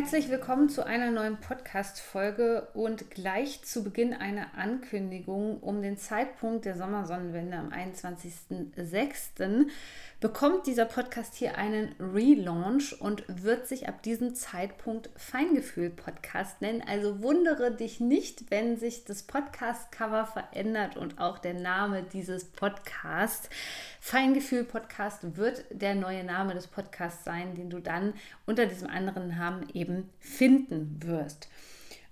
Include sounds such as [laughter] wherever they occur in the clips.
Herzlich willkommen zu einer neuen Podcast-Folge und gleich zu Beginn eine Ankündigung. Um den Zeitpunkt der Sommersonnenwende am 21.06 bekommt dieser Podcast hier einen Relaunch und wird sich ab diesem Zeitpunkt Feingefühl Podcast nennen. Also wundere dich nicht, wenn sich das Podcast-Cover verändert und auch der Name dieses Podcasts. Feingefühl Podcast wird der neue Name des Podcasts sein, den du dann unter diesem anderen Namen eben finden wirst.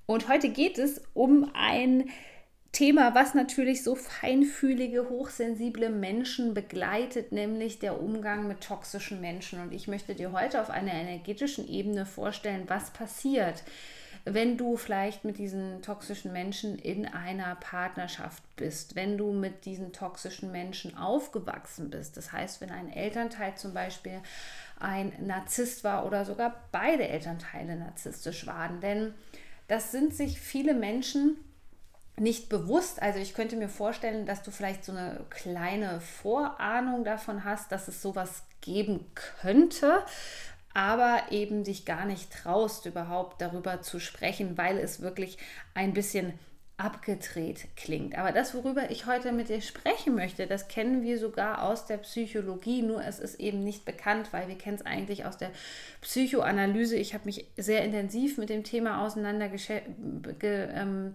Und heute geht es um ein Thema, was natürlich so feinfühlige, hochsensible Menschen begleitet, nämlich der Umgang mit toxischen Menschen. Und ich möchte dir heute auf einer energetischen Ebene vorstellen, was passiert, wenn du vielleicht mit diesen toxischen Menschen in einer Partnerschaft bist, wenn du mit diesen toxischen Menschen aufgewachsen bist. Das heißt, wenn ein Elternteil zum Beispiel ein Narzisst war oder sogar beide Elternteile narzisstisch waren. Denn das sind sich viele Menschen, nicht bewusst. Also ich könnte mir vorstellen, dass du vielleicht so eine kleine Vorahnung davon hast, dass es sowas geben könnte, aber eben dich gar nicht traust, überhaupt darüber zu sprechen, weil es wirklich ein bisschen abgedreht klingt. Aber das, worüber ich heute mit dir sprechen möchte, das kennen wir sogar aus der Psychologie, nur es ist eben nicht bekannt, weil wir kennen es eigentlich aus der Psychoanalyse. Ich habe mich sehr intensiv mit dem Thema auseinandergesetzt ähm,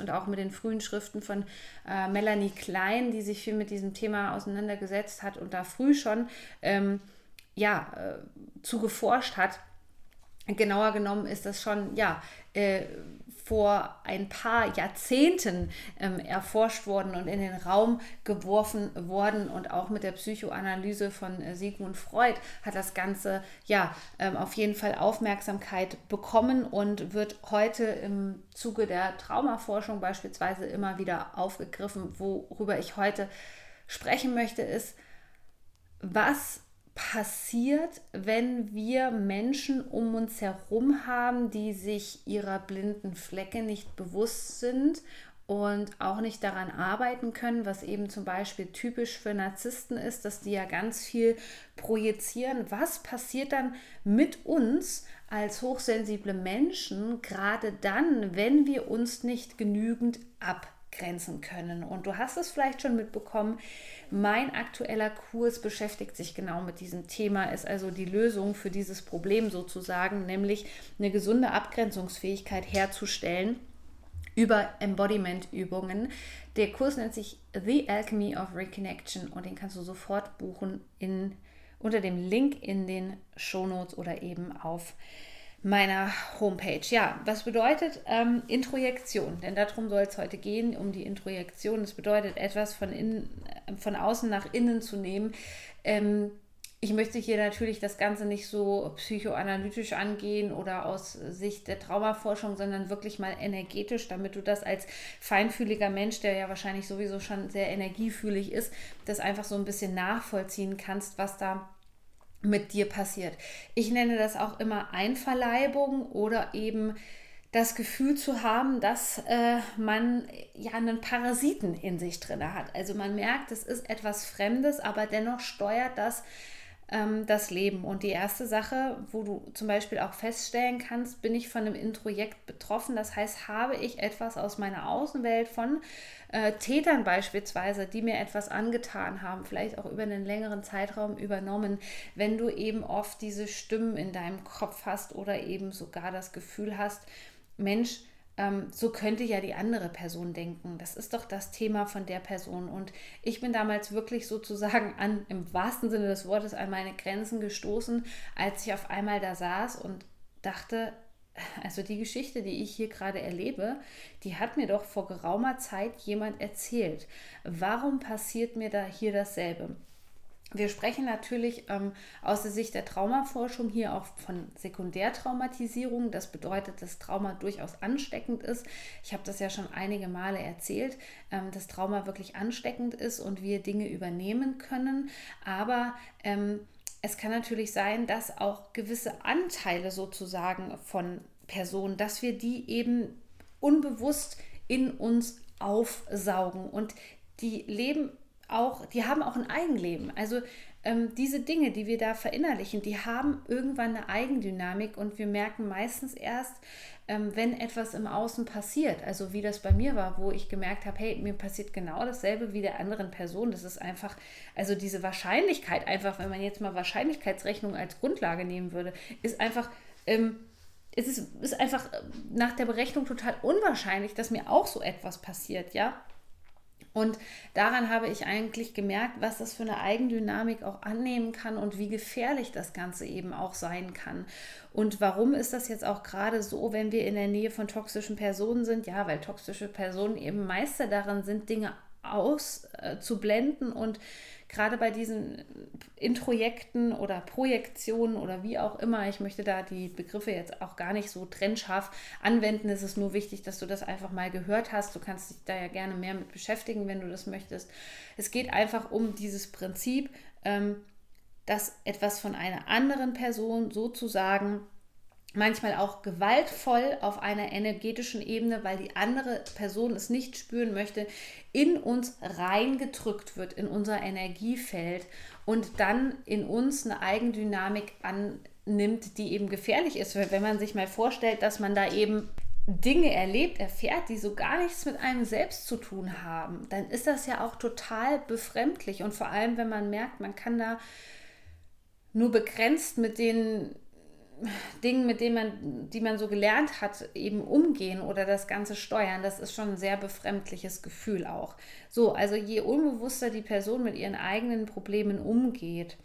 und auch mit den frühen Schriften von äh, Melanie Klein, die sich viel mit diesem Thema auseinandergesetzt hat und da früh schon ähm, ja, äh, zu geforscht hat. Genauer genommen ist das schon, ja, äh, vor ein paar Jahrzehnten ähm, erforscht worden und in den Raum geworfen worden und auch mit der Psychoanalyse von äh, Sigmund Freud hat das Ganze ja ähm, auf jeden Fall Aufmerksamkeit bekommen und wird heute im Zuge der Traumaforschung beispielsweise immer wieder aufgegriffen. Worüber ich heute sprechen möchte, ist, was passiert, wenn wir Menschen um uns herum haben, die sich ihrer blinden Flecke nicht bewusst sind und auch nicht daran arbeiten können, was eben zum Beispiel typisch für Narzissten ist, dass die ja ganz viel projizieren. Was passiert dann mit uns als hochsensible Menschen, gerade dann, wenn wir uns nicht genügend abgrenzen können? Und du hast es vielleicht schon mitbekommen, mein aktueller Kurs beschäftigt sich genau mit diesem Thema, ist also die Lösung für dieses Problem sozusagen, nämlich eine gesunde Abgrenzungsfähigkeit herzustellen über Embodiment-Übungen. Der Kurs nennt sich The Alchemy of Reconnection und den kannst du sofort buchen in, unter dem Link in den Shownotes oder eben auf meiner Homepage. Ja, was bedeutet ähm, Introjektion? Denn darum soll es heute gehen, um die Introjektion. Das bedeutet, etwas von, innen, von außen nach innen zu nehmen. Ähm, ich möchte hier natürlich das Ganze nicht so psychoanalytisch angehen oder aus Sicht der Traumaforschung, sondern wirklich mal energetisch, damit du das als feinfühliger Mensch, der ja wahrscheinlich sowieso schon sehr energiefühlig ist, das einfach so ein bisschen nachvollziehen kannst, was da mit dir passiert. Ich nenne das auch immer Einverleibung oder eben das Gefühl zu haben, dass äh, man ja einen Parasiten in sich drin hat. Also man merkt, es ist etwas Fremdes, aber dennoch steuert das ähm, das Leben. Und die erste Sache, wo du zum Beispiel auch feststellen kannst, bin ich von einem Introjekt betroffen. Das heißt, habe ich etwas aus meiner Außenwelt von äh, Tätern beispielsweise, die mir etwas angetan haben, vielleicht auch über einen längeren Zeitraum übernommen, wenn du eben oft diese Stimmen in deinem Kopf hast oder eben sogar das Gefühl hast, Mensch, ähm, so könnte ja die andere Person denken. Das ist doch das Thema von der Person. Und ich bin damals wirklich sozusagen an, im wahrsten Sinne des Wortes, an meine Grenzen gestoßen, als ich auf einmal da saß und dachte, also die Geschichte, die ich hier gerade erlebe, die hat mir doch vor geraumer Zeit jemand erzählt. Warum passiert mir da hier dasselbe? Wir sprechen natürlich ähm, aus der Sicht der Traumaforschung hier auch von Sekundärtraumatisierung. Das bedeutet, dass Trauma durchaus ansteckend ist. Ich habe das ja schon einige Male erzählt, ähm, dass Trauma wirklich ansteckend ist und wir Dinge übernehmen können. Aber ähm, es kann natürlich sein, dass auch gewisse Anteile sozusagen von Personen, dass wir die eben unbewusst in uns aufsaugen und die leben auch, die haben auch ein Eigenleben. Also ähm, diese Dinge, die wir da verinnerlichen, die haben irgendwann eine Eigendynamik und wir merken meistens erst, ähm, wenn etwas im Außen passiert. Also wie das bei mir war, wo ich gemerkt habe, hey, mir passiert genau dasselbe wie der anderen Person. Das ist einfach, also diese Wahrscheinlichkeit, einfach, wenn man jetzt mal Wahrscheinlichkeitsrechnung als Grundlage nehmen würde, ist einfach. Ähm, es ist, ist einfach nach der Berechnung total unwahrscheinlich, dass mir auch so etwas passiert, ja. Und daran habe ich eigentlich gemerkt, was das für eine Eigendynamik auch annehmen kann und wie gefährlich das Ganze eben auch sein kann. Und warum ist das jetzt auch gerade so, wenn wir in der Nähe von toxischen Personen sind? Ja, weil toxische Personen eben Meister darin sind, Dinge auszublenden äh, und gerade bei diesen Introjekten oder Projektionen oder wie auch immer, ich möchte da die Begriffe jetzt auch gar nicht so trennscharf anwenden. Es ist nur wichtig, dass du das einfach mal gehört hast. Du kannst dich da ja gerne mehr mit beschäftigen, wenn du das möchtest. Es geht einfach um dieses Prinzip, ähm, dass etwas von einer anderen Person sozusagen manchmal auch gewaltvoll auf einer energetischen Ebene, weil die andere Person es nicht spüren möchte, in uns reingedrückt wird, in unser Energiefeld und dann in uns eine Eigendynamik annimmt, die eben gefährlich ist. Wenn man sich mal vorstellt, dass man da eben Dinge erlebt, erfährt, die so gar nichts mit einem selbst zu tun haben, dann ist das ja auch total befremdlich. Und vor allem, wenn man merkt, man kann da nur begrenzt mit den Dingen, mit denen man, die man so gelernt hat, eben umgehen oder das Ganze steuern, das ist schon ein sehr befremdliches Gefühl auch. So, also je unbewusster die Person mit ihren eigenen Problemen umgeht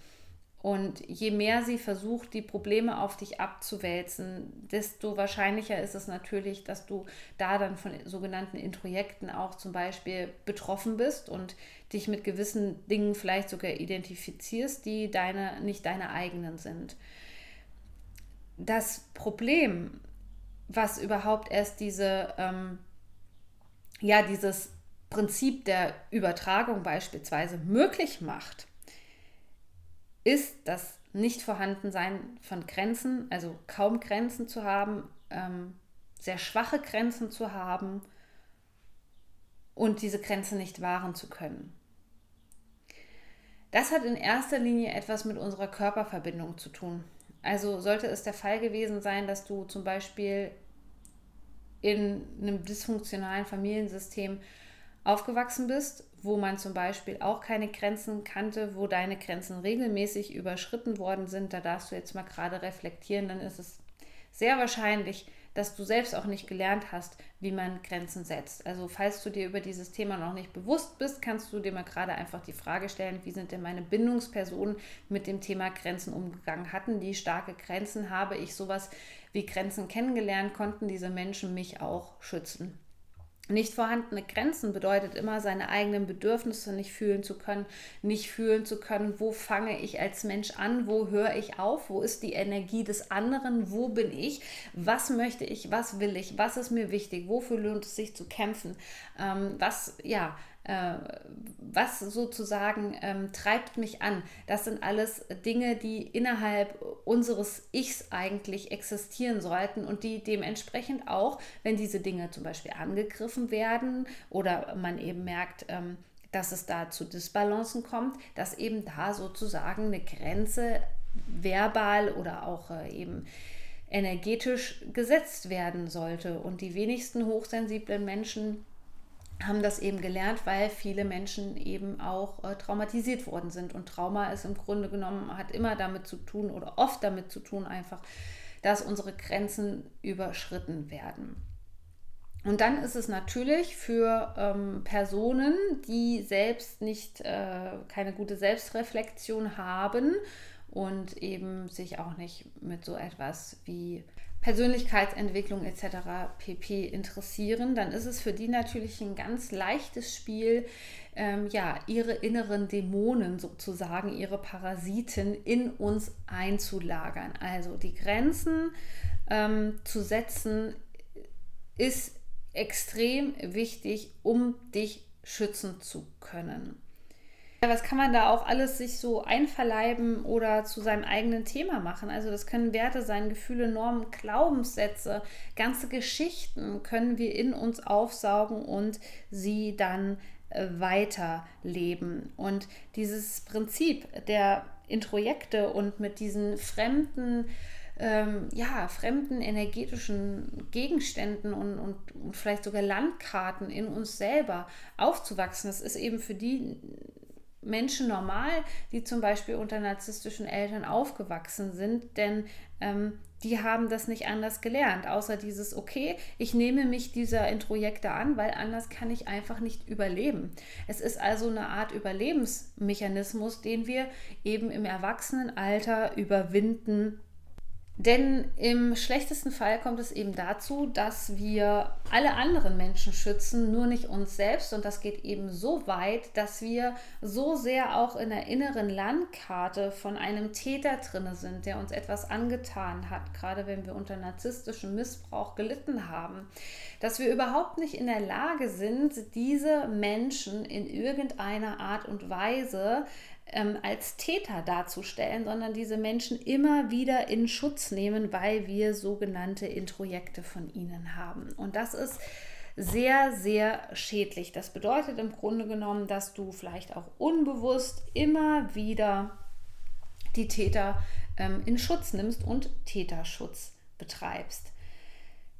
und je mehr sie versucht, die Probleme auf dich abzuwälzen, desto wahrscheinlicher ist es natürlich, dass du da dann von sogenannten Introjekten auch zum Beispiel betroffen bist und dich mit gewissen Dingen vielleicht sogar identifizierst, die deine, nicht deine eigenen sind das Problem, was überhaupt erst diese, ähm, ja, dieses Prinzip der Übertragung beispielsweise möglich macht, ist das Nichtvorhandensein von Grenzen, also kaum Grenzen zu haben, ähm, sehr schwache Grenzen zu haben und diese Grenzen nicht wahren zu können. Das hat in erster Linie etwas mit unserer Körperverbindung zu tun. Also sollte es der Fall gewesen sein, dass du zum Beispiel in einem dysfunktionalen Familiensystem aufgewachsen bist, wo man zum Beispiel auch keine Grenzen kannte, wo deine Grenzen regelmäßig überschritten worden sind, da darfst du jetzt mal gerade reflektieren, dann ist es sehr wahrscheinlich, dass du selbst auch nicht gelernt hast, wie man Grenzen setzt. Also falls du dir über dieses Thema noch nicht bewusst bist, kannst du dir mal gerade einfach die Frage stellen, wie sind denn meine Bindungspersonen mit dem Thema Grenzen umgegangen? Hatten die starke Grenzen? Habe ich sowas wie Grenzen kennengelernt? Konnten diese Menschen mich auch schützen? Nicht vorhandene Grenzen bedeutet immer, seine eigenen Bedürfnisse nicht fühlen zu können, nicht fühlen zu können, wo fange ich als Mensch an, wo höre ich auf, wo ist die Energie des anderen, wo bin ich, was möchte ich, was will ich, was ist mir wichtig, wofür lohnt es sich zu kämpfen, ähm, was, ja, äh, was sozusagen ähm, treibt mich an. Das sind alles Dinge, die innerhalb unseres Ichs eigentlich existieren sollten und die dementsprechend auch, wenn diese Dinge zum Beispiel angegriffen werden oder man eben merkt, ähm, dass es da zu Disbalancen kommt, dass eben da sozusagen eine Grenze verbal oder auch äh, eben energetisch gesetzt werden sollte. Und die wenigsten hochsensiblen Menschen haben das eben gelernt, weil viele Menschen eben auch äh, traumatisiert worden sind. Und Trauma ist im Grunde genommen, hat immer damit zu tun oder oft damit zu tun einfach, dass unsere Grenzen überschritten werden. Und dann ist es natürlich für ähm, Personen, die selbst nicht, äh, keine gute Selbstreflexion haben und eben sich auch nicht mit so etwas wie Persönlichkeitsentwicklung etc. pp interessieren, dann ist es für die natürlich ein ganz leichtes Spiel, ähm, ja, ihre inneren Dämonen sozusagen, ihre Parasiten in uns einzulagern. Also die Grenzen ähm, zu setzen ist extrem wichtig, um dich schützen zu können. Was kann man da auch alles sich so einverleiben oder zu seinem eigenen Thema machen? Also das können Werte sein, Gefühle, Normen, Glaubenssätze, ganze Geschichten können wir in uns aufsaugen und sie dann äh, weiterleben. Und dieses Prinzip der Introjekte und mit diesen fremden ähm, ja, fremden energetischen Gegenständen und, und, und, vielleicht sogar Landkarten in uns selber aufzuwachsen. Das ist eben für die Menschen normal, die zum Beispiel unter narzisstischen Eltern aufgewachsen sind, denn ähm, die haben das nicht anders gelernt, außer dieses, okay, ich nehme mich dieser Introjekte an, weil anders kann ich einfach nicht überleben. Es ist also eine Art Überlebensmechanismus, den wir eben im Erwachsenenalter überwinden denn im schlechtesten Fall kommt es eben dazu, dass wir alle anderen Menschen schützen, nur nicht uns selbst. Und das geht eben so weit, dass wir so sehr auch in der inneren Landkarte von einem Täter drinne sind, der uns etwas angetan hat, gerade wenn wir unter narzisstischem Missbrauch gelitten haben, dass wir überhaupt nicht in der Lage sind, diese Menschen in irgendeiner Art und Weise ähm, als Täter darzustellen, sondern diese Menschen immer wieder in Schutz nehmen, weil wir sogenannte Introjekte von ihnen haben. Und das ist sehr, sehr schädlich. Das bedeutet im Grunde genommen, dass du vielleicht auch unbewusst immer wieder die Täter ähm, in Schutz nimmst und Täterschutz betreibst.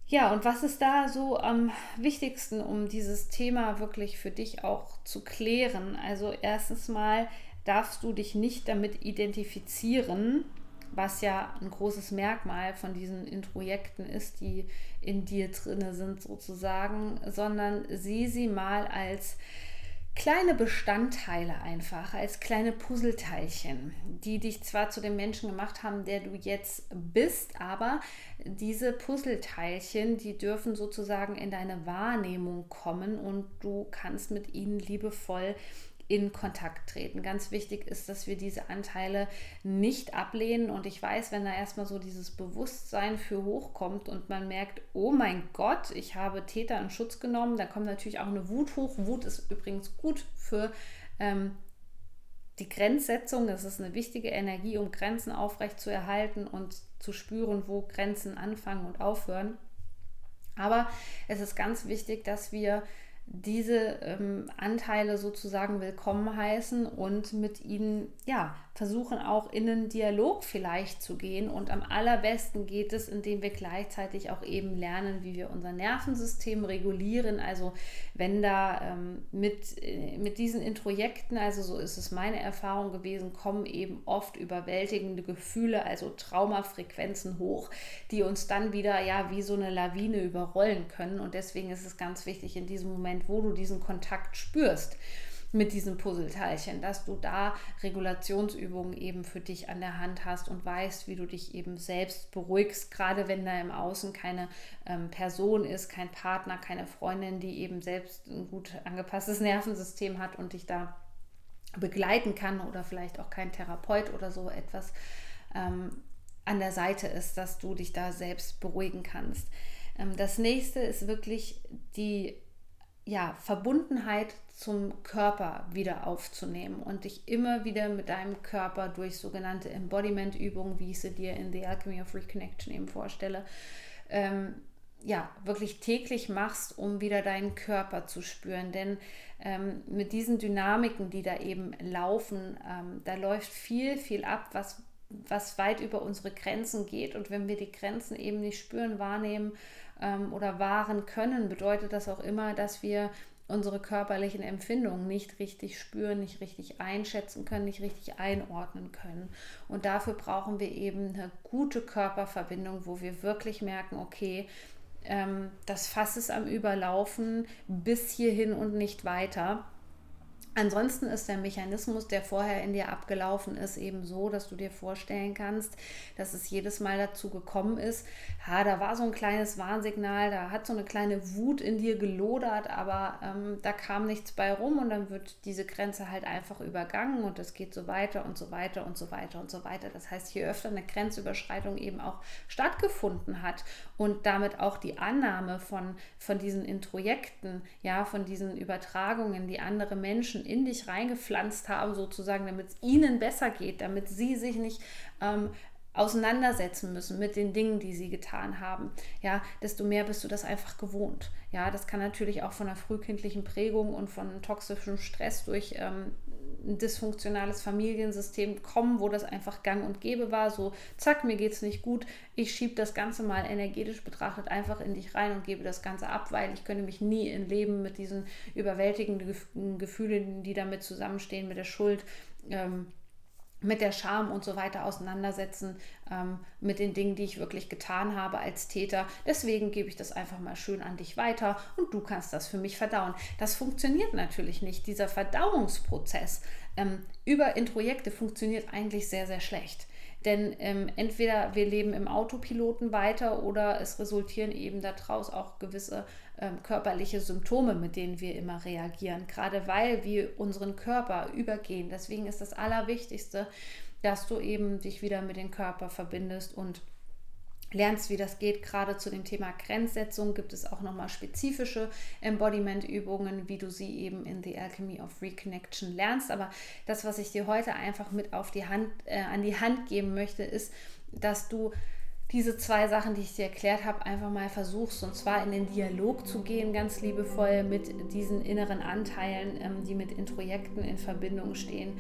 Ja, und was ist da so am wichtigsten, um dieses Thema wirklich für dich auch zu klären? Also erstens mal darfst du dich nicht damit identifizieren, was ja ein großes Merkmal von diesen Introjekten ist, die in dir drinne sind sozusagen, sondern sieh sie mal als kleine Bestandteile einfach, als kleine Puzzleteilchen, die dich zwar zu dem Menschen gemacht haben, der du jetzt bist, aber diese Puzzleteilchen, die dürfen sozusagen in deine Wahrnehmung kommen und du kannst mit ihnen liebevoll in Kontakt treten. Ganz wichtig ist, dass wir diese Anteile nicht ablehnen. Und ich weiß, wenn da erstmal so dieses Bewusstsein für hochkommt und man merkt, oh mein Gott, ich habe Täter in Schutz genommen, da kommt natürlich auch eine Wut hoch. Wut ist übrigens gut für ähm, die Grenzsetzung. Das ist eine wichtige Energie, um Grenzen aufrecht zu erhalten und zu spüren, wo Grenzen anfangen und aufhören. Aber es ist ganz wichtig, dass wir diese ähm, Anteile sozusagen willkommen heißen und mit ihnen ja versuchen auch in einen Dialog vielleicht zu gehen. Und am allerbesten geht es, indem wir gleichzeitig auch eben lernen, wie wir unser Nervensystem regulieren. Also wenn da ähm, mit, äh, mit diesen Introjekten, also so ist es meine Erfahrung gewesen, kommen eben oft überwältigende Gefühle, also Traumafrequenzen hoch, die uns dann wieder ja wie so eine Lawine überrollen können. Und deswegen ist es ganz wichtig in diesem Moment, wo du diesen Kontakt spürst, mit diesen Puzzleteilchen, dass du da Regulationsübungen eben für dich an der Hand hast und weißt, wie du dich eben selbst beruhigst, gerade wenn da im Außen keine ähm, Person ist, kein Partner, keine Freundin, die eben selbst ein gut angepasstes [laughs] Nervensystem hat und dich da begleiten kann oder vielleicht auch kein Therapeut oder so etwas ähm, an der Seite ist, dass du dich da selbst beruhigen kannst. Ähm, das nächste ist wirklich die ja, Verbundenheit zum Körper wieder aufzunehmen und dich immer wieder mit deinem Körper durch sogenannte Embodiment-Übungen, wie ich sie dir in The Alchemy of Reconnection eben vorstelle, ähm, ja, wirklich täglich machst, um wieder deinen Körper zu spüren. Denn ähm, mit diesen Dynamiken, die da eben laufen, ähm, da läuft viel, viel ab, was, was weit über unsere Grenzen geht. Und wenn wir die Grenzen eben nicht spüren, wahrnehmen ähm, oder wahren können, bedeutet das auch immer, dass wir unsere körperlichen Empfindungen nicht richtig spüren, nicht richtig einschätzen können, nicht richtig einordnen können. Und dafür brauchen wir eben eine gute Körperverbindung, wo wir wirklich merken, okay, ähm, das Fass ist am Überlaufen bis hierhin und nicht weiter. Ansonsten ist der Mechanismus, der vorher in dir abgelaufen ist, eben so, dass du dir vorstellen kannst, dass es jedes Mal dazu gekommen ist, ha, da war so ein kleines Warnsignal, da hat so eine kleine Wut in dir gelodert, aber ähm, da kam nichts bei rum und dann wird diese Grenze halt einfach übergangen und es geht so weiter und so weiter und so weiter und so weiter. Das heißt, je öfter eine Grenzüberschreitung eben auch stattgefunden hat und damit auch die Annahme von, von diesen Introjekten, ja, von diesen Übertragungen, die andere Menschen in dich reingepflanzt haben, sozusagen, damit es ihnen besser geht, damit sie sich nicht ähm, auseinandersetzen müssen mit den Dingen, die sie getan haben, ja, desto mehr bist du das einfach gewohnt. Ja, das kann natürlich auch von einer frühkindlichen Prägung und von toxischem Stress durch ähm, ein dysfunktionales Familiensystem kommen, wo das einfach gang und gäbe war. So, zack, mir geht es nicht gut. Ich schiebe das Ganze mal energetisch betrachtet einfach in dich rein und gebe das Ganze ab, weil ich könnte mich nie in Leben mit diesen überwältigenden Gefühlen, die damit zusammenstehen, mit der Schuld, ähm, mit der Scham und so weiter auseinandersetzen, ähm, mit den Dingen, die ich wirklich getan habe als Täter. Deswegen gebe ich das einfach mal schön an dich weiter und du kannst das für mich verdauen. Das funktioniert natürlich nicht. Dieser Verdauungsprozess ähm, über Introjekte funktioniert eigentlich sehr, sehr schlecht. Denn ähm, entweder wir leben im Autopiloten weiter oder es resultieren eben daraus auch gewisse ähm, körperliche Symptome, mit denen wir immer reagieren, gerade weil wir unseren Körper übergehen. Deswegen ist das Allerwichtigste, dass du eben dich wieder mit dem Körper verbindest und lernst, wie das geht. Gerade zu dem Thema Grenzsetzung gibt es auch nochmal spezifische Embodiment-Übungen, wie du sie eben in The Alchemy of Reconnection lernst. Aber das, was ich dir heute einfach mit auf die Hand, äh, an die Hand geben möchte, ist, dass du diese zwei Sachen, die ich dir erklärt habe, einfach mal versuchst und zwar in den Dialog zu gehen, ganz liebevoll mit diesen inneren Anteilen, ähm, die mit Introjekten in Verbindung stehen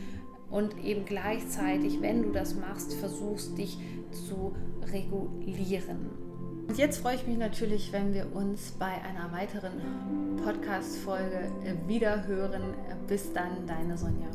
und eben gleichzeitig, wenn du das machst, versuchst dich zu regulieren. Und jetzt freue ich mich natürlich, wenn wir uns bei einer weiteren Podcast-Folge wieder hören. Bis dann, deine Sonja.